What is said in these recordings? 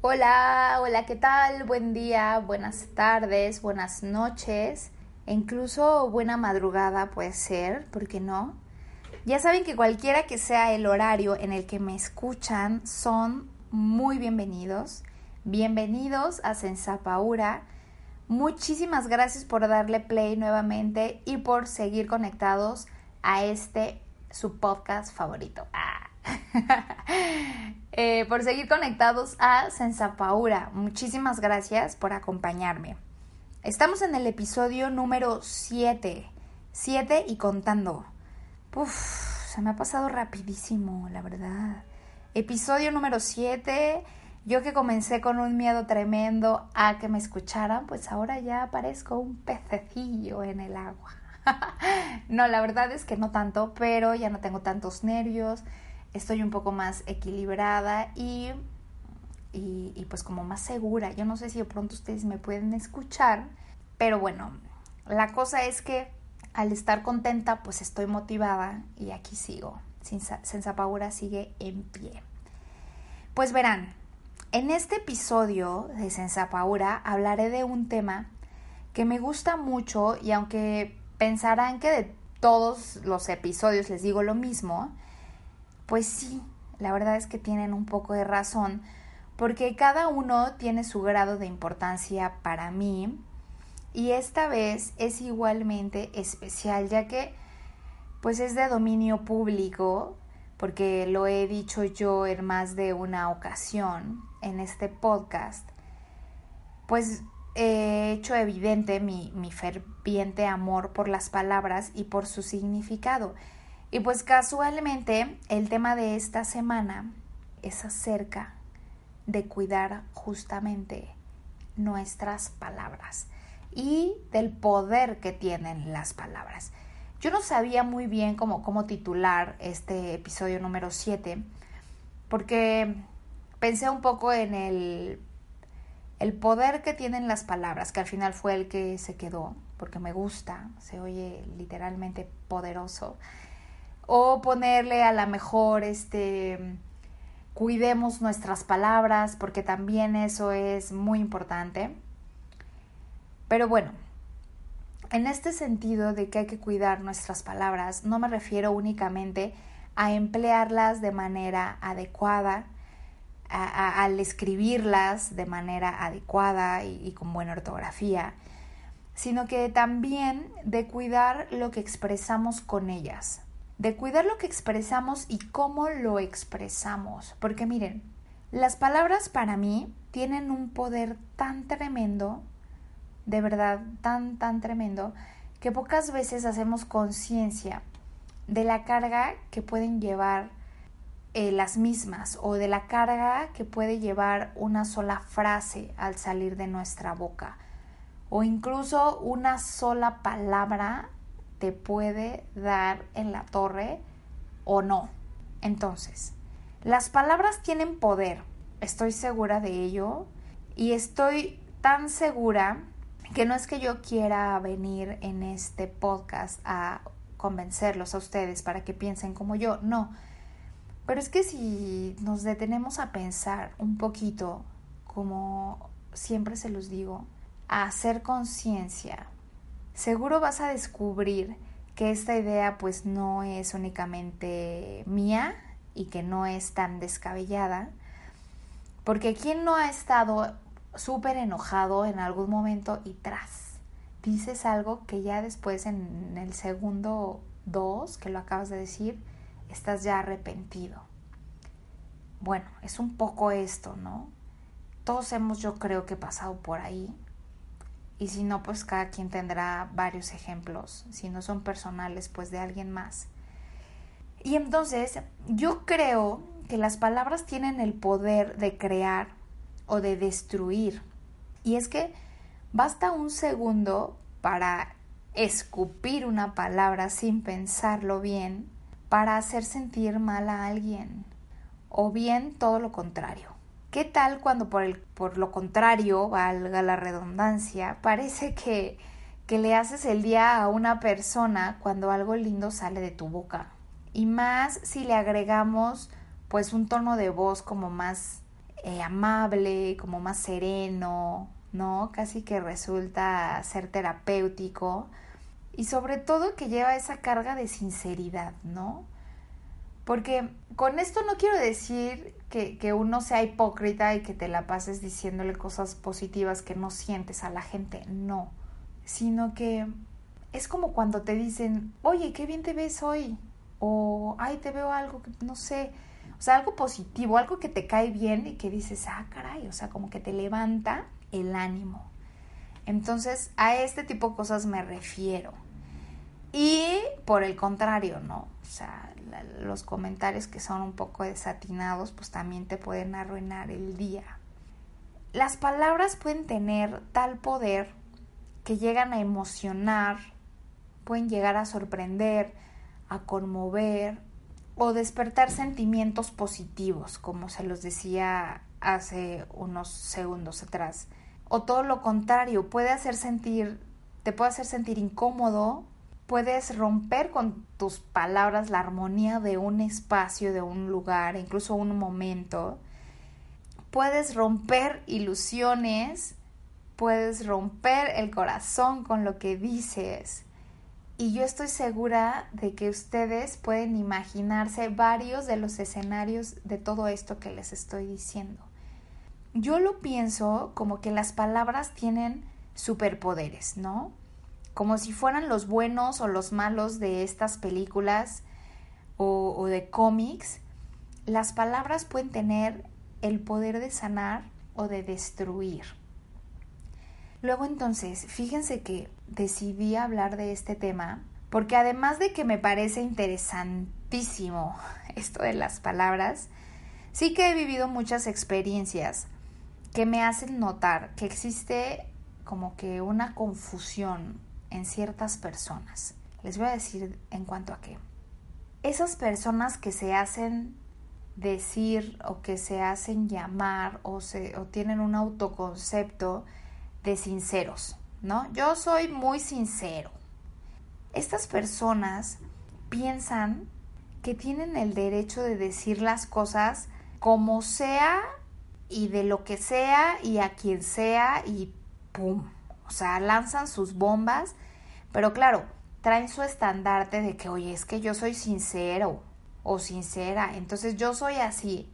Hola, hola, ¿qué tal? Buen día, buenas tardes, buenas noches, e incluso buena madrugada puede ser, ¿por qué no? Ya saben que cualquiera que sea el horario en el que me escuchan son muy bienvenidos. Bienvenidos a Sensapaura. Muchísimas gracias por darle play nuevamente y por seguir conectados a este su podcast favorito. Ah. Eh, por seguir conectados a Sensapaura. Muchísimas gracias por acompañarme. Estamos en el episodio número 7. 7 y contando. Uf, se me ha pasado rapidísimo, la verdad. Episodio número 7. Yo que comencé con un miedo tremendo a que me escucharan, pues ahora ya parezco un pececillo en el agua. no, la verdad es que no tanto, pero ya no tengo tantos nervios estoy un poco más equilibrada y, y, pues como más segura. Yo no sé si de pronto ustedes me pueden escuchar, pero bueno, la cosa es que al estar contenta pues estoy motivada y aquí sigo. Sensapaura sigue en pie. Pues verán, en este episodio de Sensapaura hablaré de un tema que me gusta mucho y aunque pensarán que de todos los episodios les digo lo mismo, pues sí, la verdad es que tienen un poco de razón, porque cada uno tiene su grado de importancia para mí y esta vez es igualmente especial, ya que pues es de dominio público, porque lo he dicho yo en más de una ocasión en este podcast, pues he hecho evidente mi, mi ferviente amor por las palabras y por su significado. Y pues casualmente el tema de esta semana es acerca de cuidar justamente nuestras palabras y del poder que tienen las palabras. Yo no sabía muy bien cómo, cómo titular este episodio número 7 porque pensé un poco en el, el poder que tienen las palabras, que al final fue el que se quedó, porque me gusta, se oye literalmente poderoso o ponerle a la mejor este cuidemos nuestras palabras porque también eso es muy importante. Pero bueno, en este sentido de que hay que cuidar nuestras palabras, no me refiero únicamente a emplearlas de manera adecuada, al escribirlas de manera adecuada y con buena ortografía, sino que también de cuidar lo que expresamos con ellas, de cuidar lo que expresamos y cómo lo expresamos. Porque miren, las palabras para mí tienen un poder tan tremendo, de verdad, tan, tan tremendo, que pocas veces hacemos conciencia de la carga que pueden llevar eh, las mismas o de la carga que puede llevar una sola frase al salir de nuestra boca o incluso una sola palabra te puede dar en la torre o no. Entonces, las palabras tienen poder, estoy segura de ello y estoy tan segura que no es que yo quiera venir en este podcast a convencerlos a ustedes para que piensen como yo, no. Pero es que si nos detenemos a pensar un poquito, como siempre se los digo, a hacer conciencia seguro vas a descubrir que esta idea pues no es únicamente mía y que no es tan descabellada, porque ¿quién no ha estado súper enojado en algún momento y tras? Dices algo que ya después en el segundo dos que lo acabas de decir, estás ya arrepentido. Bueno, es un poco esto, ¿no? Todos hemos yo creo que pasado por ahí y si no, pues cada quien tendrá varios ejemplos, si no son personales, pues de alguien más. Y entonces yo creo que las palabras tienen el poder de crear o de destruir. Y es que basta un segundo para escupir una palabra sin pensarlo bien para hacer sentir mal a alguien. O bien todo lo contrario. ¿Qué tal cuando por, el, por lo contrario, valga la redundancia, parece que, que le haces el día a una persona cuando algo lindo sale de tu boca? Y más si le agregamos pues un tono de voz como más eh, amable, como más sereno, ¿no? Casi que resulta ser terapéutico y sobre todo que lleva esa carga de sinceridad, ¿no? Porque con esto no quiero decir que, que, uno sea hipócrita y que te la pases diciéndole cosas positivas que no sientes a la gente, no, sino que es como cuando te dicen, oye, qué bien te ves hoy, o, ay, te veo algo, que no sé, o sea, algo positivo, algo que te cae bien y que dices, ah, caray, o sea, como que te levanta el ánimo. Entonces, a este tipo de cosas me refiero. Y por el contrario, ¿no? O sea, los comentarios que son un poco desatinados, pues también te pueden arruinar el día. Las palabras pueden tener tal poder que llegan a emocionar, pueden llegar a sorprender, a conmover, o despertar sentimientos positivos, como se los decía hace unos segundos atrás. O todo lo contrario, puede hacer sentir, te puede hacer sentir incómodo, puedes romper con tus palabras la armonía de un espacio, de un lugar, incluso un momento. Puedes romper ilusiones, puedes romper el corazón con lo que dices y yo estoy segura de que ustedes pueden imaginarse varios de los escenarios de todo esto que les estoy diciendo. Yo lo pienso como que las palabras tienen superpoderes, ¿no? Como si fueran los buenos o los malos de estas películas o, de cómics. Las palabras pueden tener el poder de sanar o de destruir. Luego entonces, fíjense que decidí hablar de este tema porque además de que me parece interesantísimo esto de las palabras, sí que he vivido muchas experiencias que me hacen notar que existe como que una confusión en ciertas personas. Les voy a decir en cuanto a qué. Esas personas que se hacen decir o que se hacen llamar o, se, o tienen un autoconcepto de sinceros, ¿no? Yo soy muy sincero. Estas personas piensan que tienen el derecho de decir las cosas como sea y de lo que sea y a quien sea y ¡pum! O sea, lanzan sus bombas, pero claro, traen su estandarte de que, oye, es que yo soy sincero o sincera, entonces yo soy así.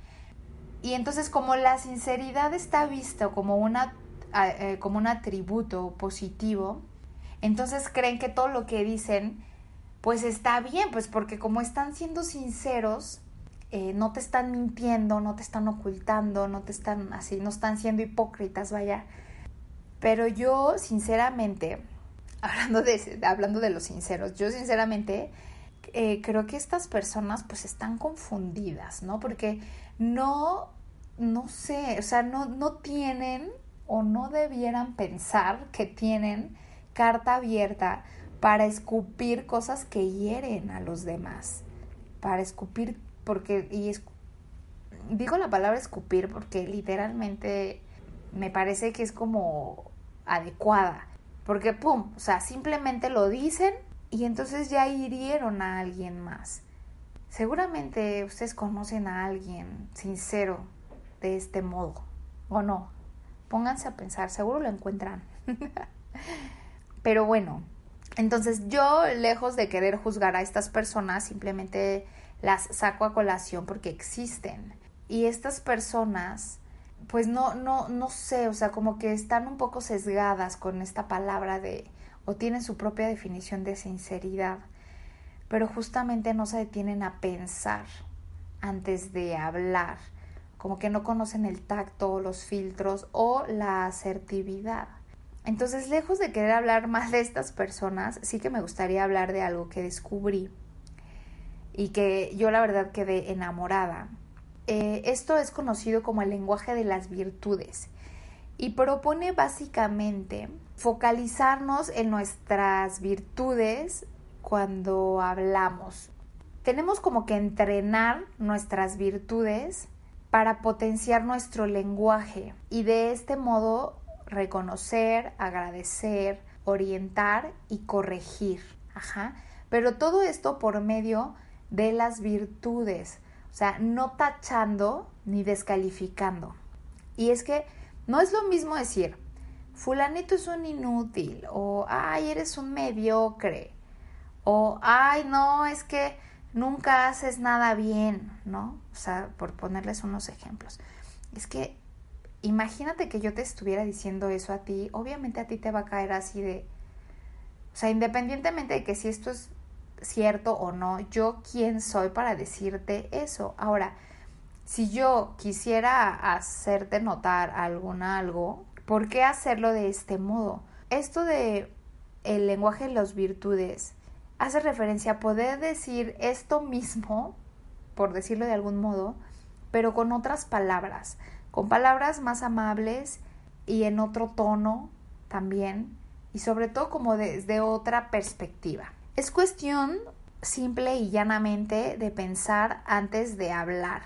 Y entonces como la sinceridad está vista como una eh, como un atributo positivo, entonces creen que todo lo que dicen pues está bien, pues porque como están siendo sinceros, eh, no te están mintiendo, no te están ocultando, no te están así, no están siendo hipócritas, vaya. Pero yo, sinceramente, hablando de, hablando de los sinceros, yo sinceramente eh, creo que estas personas pues están confundidas, ¿no? Porque no, no sé, o sea, no, no tienen o no debieran pensar que tienen carta abierta para escupir cosas que hieren a los demás, para escupir, porque, y digo la palabra escupir porque literalmente me parece que es como adecuada, porque pum, o sea, simplemente lo dicen y entonces ya hirieron a alguien más. Seguramente ustedes conocen a alguien sincero de este modo, ¿o no? Pónganse a pensar, seguro lo encuentran. Pero bueno, entonces yo, lejos de querer juzgar a estas personas, simplemente las saco a colación porque existen. Y estas personas, pues no, no, no sé, o sea, como que están un poco sesgadas con esta palabra de, o tienen su propia definición de sinceridad, pero justamente no se detienen a pensar antes de hablar como que no conocen el tacto, los filtros o la asertividad. Entonces, lejos de querer hablar más de estas personas, sí que me gustaría hablar de algo que descubrí y que yo la verdad quedé enamorada. Eh, esto es conocido como el lenguaje de las virtudes y propone básicamente focalizarnos en nuestras virtudes cuando hablamos. Tenemos como que entrenar nuestras virtudes para potenciar nuestro lenguaje y de este modo reconocer, agradecer, orientar y corregir. Ajá. Pero todo esto por medio de las virtudes, o sea, no tachando ni descalificando. Y es que no es lo mismo decir, fulanito es un inútil, o ay, eres un mediocre, o ay, no, es que nunca haces nada bien, ¿no? O sea, por ponerles unos ejemplos. Es que imagínate que yo te estuviera diciendo eso a ti, obviamente a ti te va a caer así de, o sea, independientemente de que si esto es cierto o no, yo quién soy para decirte eso. Ahora, si yo quisiera hacerte notar algún algo, ¿por qué hacerlo de este modo? Esto de el lenguaje de las virtudes hace referencia a poder decir esto mismo, por decirlo de algún modo, pero con otras palabras, con palabras más amables y en otro tono también, y sobre todo como desde otra perspectiva. Es cuestión simple y llanamente de pensar antes de hablar.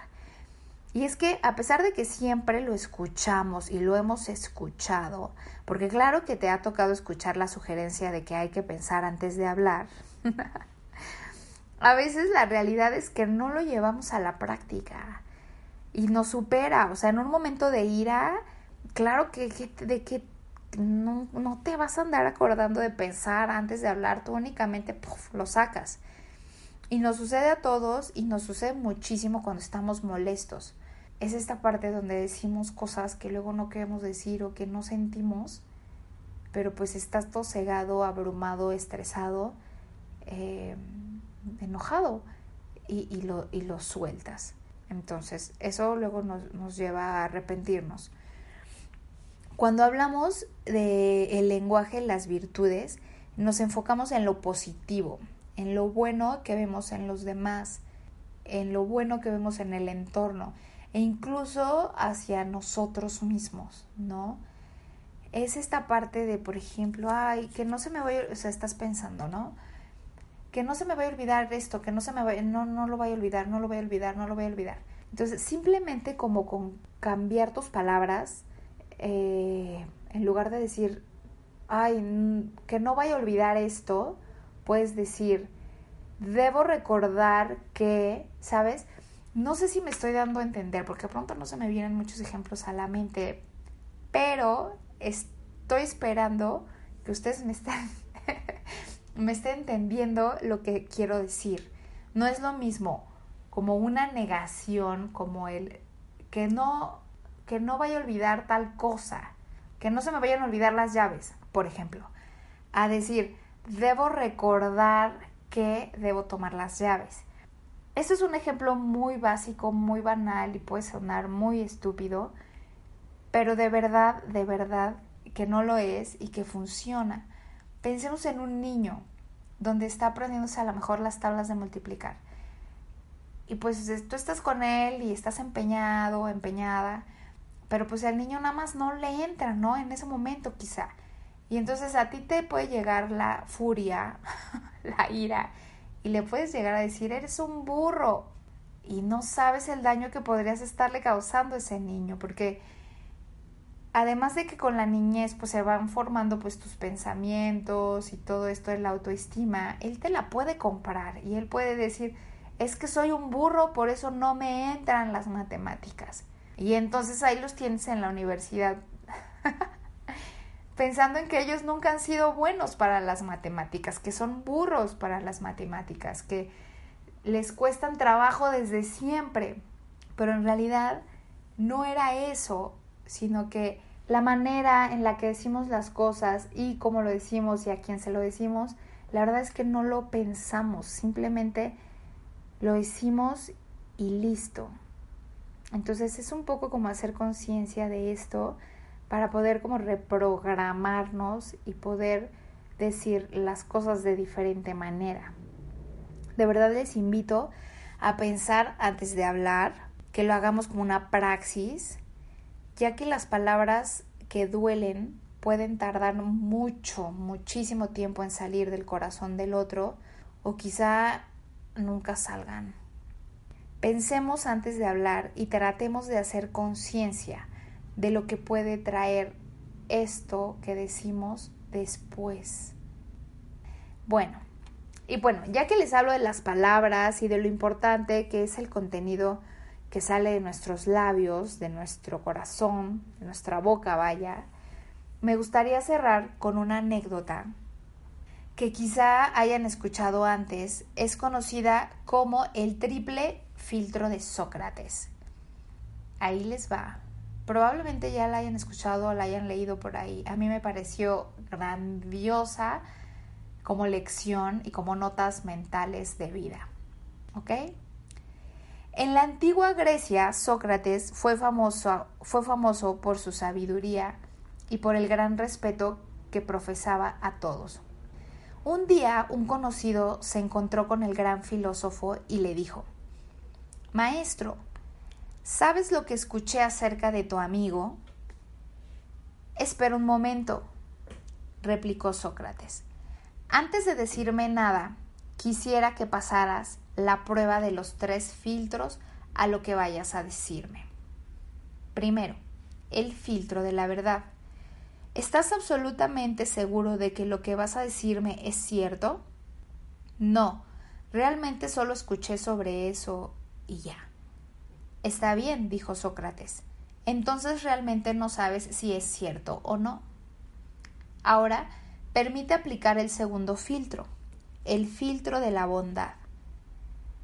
Y es que a pesar de que siempre lo escuchamos y lo hemos escuchado, porque claro que te ha tocado escuchar la sugerencia de que hay que pensar antes de hablar, a veces la realidad es que no lo llevamos a la práctica y nos supera. O sea, en un momento de ira, claro que, de que no, no, te vas a andar acordando de pensar antes de hablar, tú únicamente lo sacas. Y nos sucede a todos y nos sucede muchísimo cuando estamos molestos. Es esta parte donde decimos cosas que luego no queremos decir o que no sentimos, pero pues estás todo cegado, abrumado, estresado, eh, enojado y, y, lo, y lo sueltas. Entonces, eso luego nos, nos lleva a arrepentirnos. Cuando hablamos del el lenguaje, las virtudes, nos enfocamos en lo positivo, en lo bueno que vemos en los demás, en lo bueno que vemos en el entorno e incluso hacia nosotros mismos, ¿no? Es esta parte de, por ejemplo, ay, que no se me vaya, o sea, estás pensando, ¿no? Que no se me vaya a olvidar esto, que no se me vaya, no, no lo vaya a olvidar, no lo voy a olvidar, no lo voy a olvidar. Entonces, simplemente como con cambiar tus palabras, eh, en lugar de decir, ay, que no vaya a olvidar esto, puedes decir, debo recordar que, ¿sabes? No sé si me estoy dando a entender, porque pronto no se me vienen muchos ejemplos a la mente, pero estoy esperando que ustedes me estén, me estén entendiendo lo que quiero decir. No es lo mismo como una negación, como el que no que no vaya a olvidar tal cosa, que no se me vayan a olvidar las llaves, por ejemplo. A decir, debo recordar que debo tomar las llaves. Este es un ejemplo muy básico, muy banal y puede sonar muy estúpido, pero de verdad, de verdad que no lo es y que funciona. Pensemos en un niño donde está aprendiéndose a lo mejor las tablas de multiplicar. Y pues tú estás con él y estás empeñado, empeñada, pero pues al niño nada más no le entra, ¿no? En ese momento quizá. Y entonces a ti te puede llegar la furia, la ira, y le puedes llegar a decir, eres un burro. Y no sabes el daño que podrías estarle causando a ese niño, porque además de que con la niñez pues se van formando pues tus pensamientos y todo esto de la autoestima, él te la puede comprar y él puede decir, es que soy un burro, por eso no me entran las matemáticas. Y entonces ahí los tienes en la universidad pensando en que ellos nunca han sido buenos para las matemáticas, que son burros para las matemáticas, que les cuestan trabajo desde siempre. Pero en realidad no era eso, sino que la manera en la que decimos las cosas y cómo lo decimos y a quién se lo decimos, la verdad es que no lo pensamos, simplemente lo decimos y listo. Entonces es un poco como hacer conciencia de esto para poder como reprogramarnos y poder decir las cosas de diferente manera. De verdad les invito a pensar antes de hablar, que lo hagamos como una praxis, ya que las palabras que duelen pueden tardar mucho, muchísimo tiempo en salir del corazón del otro o quizá nunca salgan. Pensemos antes de hablar y tratemos de hacer conciencia de lo que puede traer esto que decimos después. Bueno, y bueno, ya que les hablo de las palabras y de lo importante que es el contenido que sale de nuestros labios, de nuestro corazón, de nuestra boca, vaya, me gustaría cerrar con una anécdota que quizá hayan escuchado antes. Es conocida como el triple filtro de Sócrates. Ahí les va. Probablemente ya la hayan escuchado o la hayan leído por ahí. A mí me pareció grandiosa como lección y como notas mentales de vida. ¿Ok? En la antigua Grecia, Sócrates fue famoso, fue famoso por su sabiduría y por el gran respeto que profesaba a todos. Un día un conocido se encontró con el gran filósofo y le dijo, Maestro, ¿sabes lo que escuché acerca de tu amigo? Espera un momento, replicó Sócrates. Antes de decirme nada, quisiera que pasaras la prueba de los tres filtros a lo que vayas a decirme. Primero, el filtro de la verdad. ¿Estás absolutamente seguro de que lo que vas a decirme es cierto? No, realmente solo escuché sobre eso y ya. Está bien, dijo Sócrates. Entonces realmente no sabes si es cierto o no. Ahora, permite aplicar el segundo filtro, el filtro de la bondad.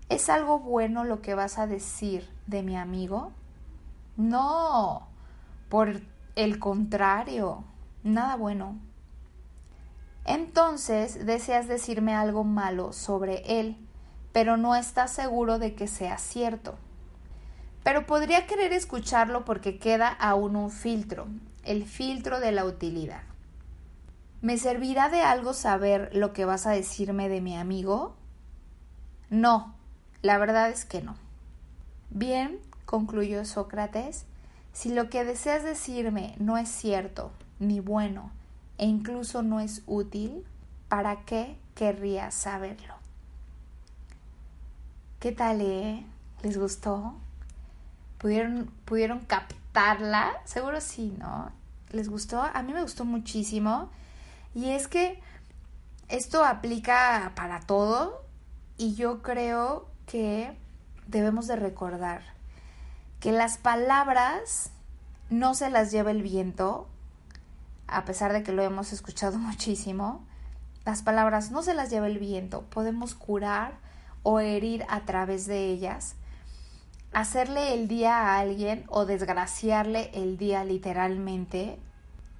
¿Es algo bueno lo que vas a decir de mi amigo? No, por el contrario, nada bueno. Entonces deseas decirme algo malo sobre él pero no está seguro de que sea cierto. Pero podría querer escucharlo porque queda aún un filtro, el filtro de la utilidad. ¿Me servirá de algo saber lo que vas a decirme de mi amigo? No, la verdad es que no. Bien, concluyó Sócrates, si lo que deseas decirme no es cierto, ni bueno, e incluso no es útil, ¿para qué querría saberlo? ¿Qué tal, eh? ¿Les gustó? ¿Pudieron, ¿Pudieron captarla? Seguro sí, ¿no? ¿Les gustó? A mí me gustó muchísimo. Y es que esto aplica para todo y yo creo que debemos de recordar que las palabras no se las lleva el viento, a pesar de que lo hemos escuchado muchísimo. Las palabras no se las lleva el viento. Podemos curar o herir a través de ellas, hacerle el día a alguien o desgraciarle el día literalmente.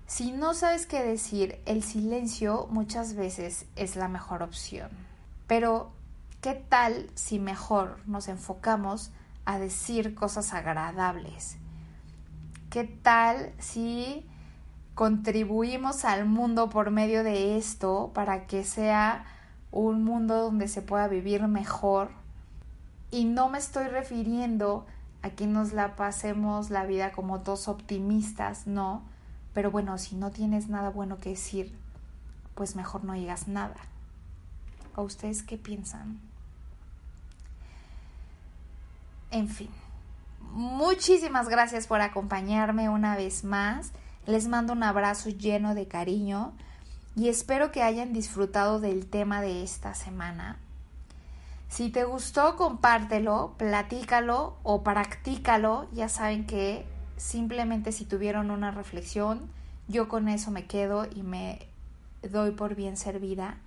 Si no sabes qué decir, el silencio muchas veces es la mejor opción. Pero, ¿qué tal si mejor nos enfocamos a decir cosas agradables? ¿Qué tal si contribuimos al mundo por medio de esto para que sea un mundo donde se pueda vivir mejor. Y no me estoy refiriendo a que nos la pasemos la vida como dos optimistas, no. Pero bueno, si no tienes nada bueno que decir, pues mejor no digas nada. ¿O ustedes qué piensan? En fin, muchísimas gracias por acompañarme una vez más. Les mando un abrazo lleno de cariño y espero que hayan disfrutado del tema de esta semana. Si te gustó, compártelo, platícalo o practícalo. Ya saben que simplemente si tuvieron una reflexión, yo con eso me quedo y me doy por bien servida.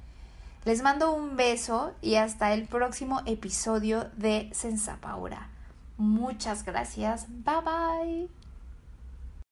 Les mando un beso y hasta el próximo episodio de Sensapaura. Muchas gracias. Bye bye.